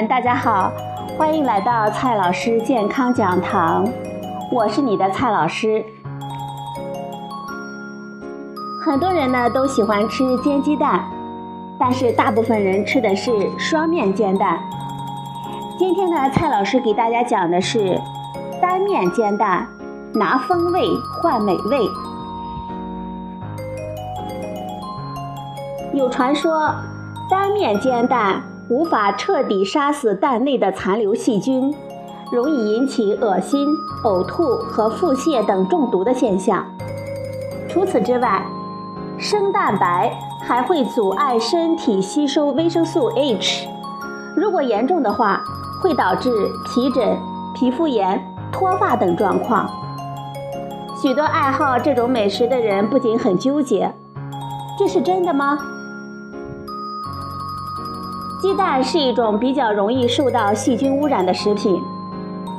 大家好，欢迎来到蔡老师健康讲堂，我是你的蔡老师。很多人呢都喜欢吃煎鸡蛋，但是大部分人吃的是双面煎蛋。今天呢，蔡老师给大家讲的是单面煎蛋，拿风味换美味。有传说，单面煎蛋无法彻底杀死蛋内的残留细菌，容易引起恶心、呕吐和腹泻等中毒的现象。除此之外，生蛋白还会阻碍身体吸收维生素 H，如果严重的话，会导致皮疹、皮肤炎、脱发等状况。许多爱好这种美食的人不仅很纠结，这是真的吗？鸡蛋是一种比较容易受到细菌污染的食品。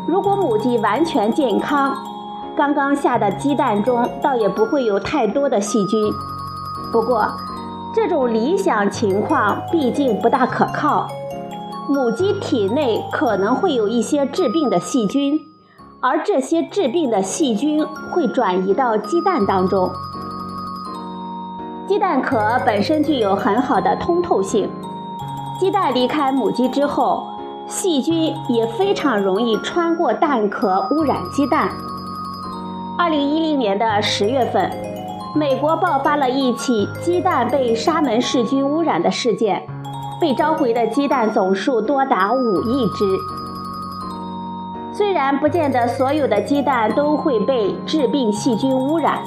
如果母鸡完全健康，刚刚下的鸡蛋中倒也不会有太多的细菌。不过，这种理想情况毕竟不大可靠。母鸡体内可能会有一些致病的细菌，而这些致病的细菌会转移到鸡蛋当中。鸡蛋壳本身具有很好的通透性。鸡蛋离开母鸡之后，细菌也非常容易穿过蛋壳污染鸡蛋。二零一零年的十月份，美国爆发了一起鸡蛋被沙门氏菌污染的事件，被召回的鸡蛋总数多达五亿只。虽然不见得所有的鸡蛋都会被致病细菌污染，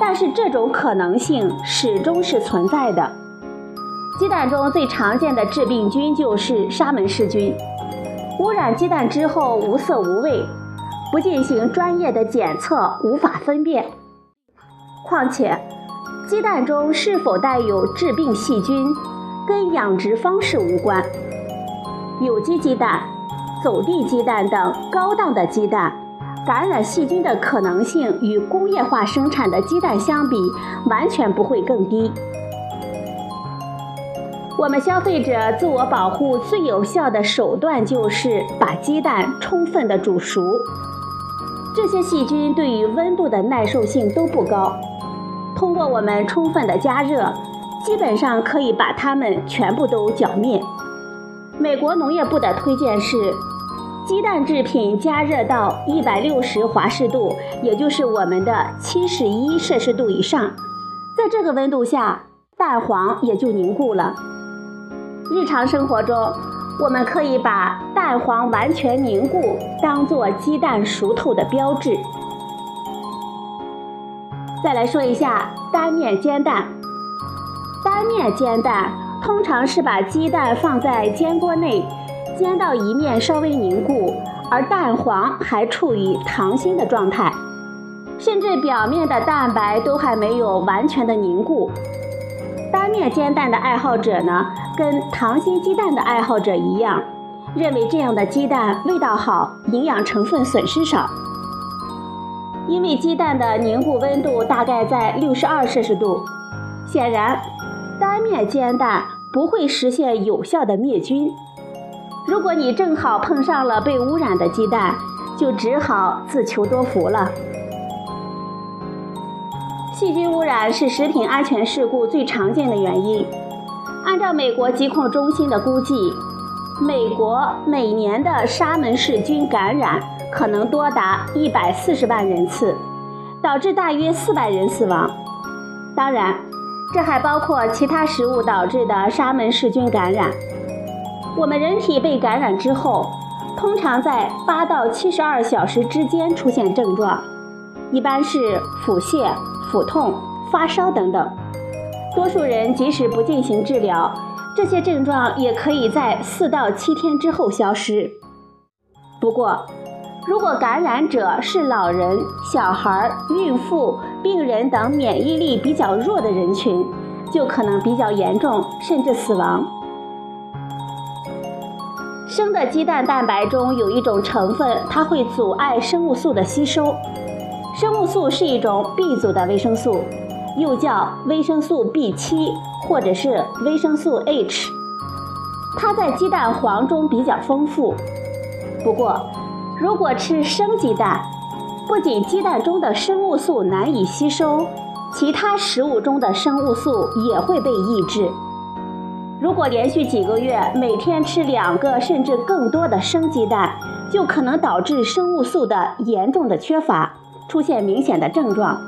但是这种可能性始终是存在的。鸡蛋中最常见的致病菌就是沙门氏菌。污染鸡蛋之后无色无味，不进行专业的检测无法分辨。况且，鸡蛋中是否带有致病细菌，跟养殖方式无关。有机鸡蛋、走地鸡蛋等高档的鸡蛋，感染细菌的可能性与工业化生产的鸡蛋相比，完全不会更低。我们消费者自我保护最有效的手段就是把鸡蛋充分的煮熟。这些细菌对于温度的耐受性都不高，通过我们充分的加热，基本上可以把它们全部都搅灭。美国农业部的推荐是，鸡蛋制品加热到一百六十华氏度，也就是我们的七十一摄氏度以上，在这个温度下，蛋黄也就凝固了。日常生活中，我们可以把蛋黄完全凝固当做鸡蛋熟透的标志。再来说一下单面煎蛋。单面煎蛋通常是把鸡蛋放在煎锅内，煎到一面稍微凝固，而蛋黄还处于溏心的状态，甚至表面的蛋白都还没有完全的凝固。单面煎蛋的爱好者呢？跟溏心鸡蛋的爱好者一样，认为这样的鸡蛋味道好，营养成分损失少。因为鸡蛋的凝固温度大概在六十二摄氏度，显然单面煎蛋不会实现有效的灭菌。如果你正好碰上了被污染的鸡蛋，就只好自求多福了。细菌污染是食品安全事故最常见的原因。按照美国疾控中心的估计，美国每年的沙门氏菌感染可能多达一百四十万人次，导致大约四百人死亡。当然，这还包括其他食物导致的沙门氏菌感染。我们人体被感染之后，通常在八到七十二小时之间出现症状，一般是腹泻、腹痛、发烧等等。多数人即使不进行治疗，这些症状也可以在四到七天之后消失。不过，如果感染者是老人、小孩、孕妇、病人等免疫力比较弱的人群，就可能比较严重，甚至死亡。生的鸡蛋蛋白中有一种成分，它会阻碍生物素的吸收。生物素是一种 B 族的维生素。又叫维生素 B7 或者是维生素 H。它在鸡蛋黄中比较丰富。不过，如果吃生鸡蛋，不仅鸡蛋中的生物素难以吸收，其他食物中的生物素也会被抑制。如果连续几个月每天吃两个甚至更多的生鸡蛋，就可能导致生物素的严重的缺乏，出现明显的症状。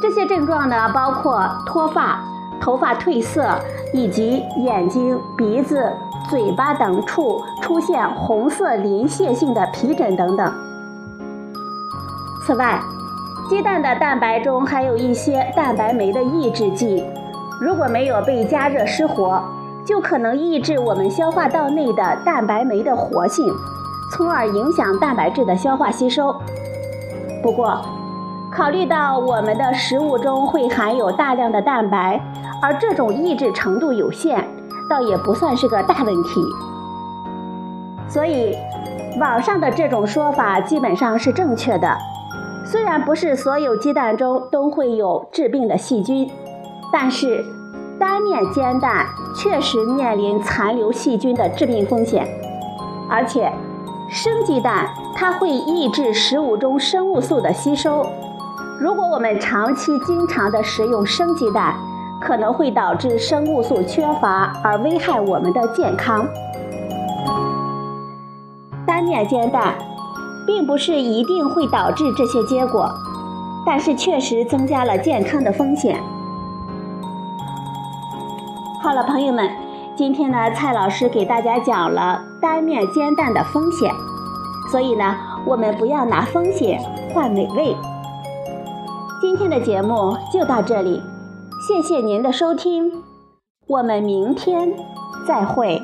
这些症状呢，包括脱发、头发褪色，以及眼睛、鼻子、嘴巴等处出现红色鳞屑性的皮疹等等。此外，鸡蛋的蛋白中还有一些蛋白酶的抑制剂，如果没有被加热失活。就可能抑制我们消化道内的蛋白酶的活性，从而影响蛋白质的消化吸收。不过，考虑到我们的食物中会含有大量的蛋白，而这种抑制程度有限，倒也不算是个大问题。所以，网上的这种说法基本上是正确的。虽然不是所有鸡蛋中都会有致病的细菌，但是。单面煎蛋确实面临残留细菌的致病风险，而且生鸡蛋它会抑制食物中生物素的吸收。如果我们长期经常的食用生鸡蛋，可能会导致生物素缺乏而危害我们的健康。单面煎蛋并不是一定会导致这些结果，但是确实增加了健康的风险。好了，朋友们，今天呢，蔡老师给大家讲了单面煎蛋的风险，所以呢，我们不要拿风险换美味。今天的节目就到这里，谢谢您的收听，我们明天再会。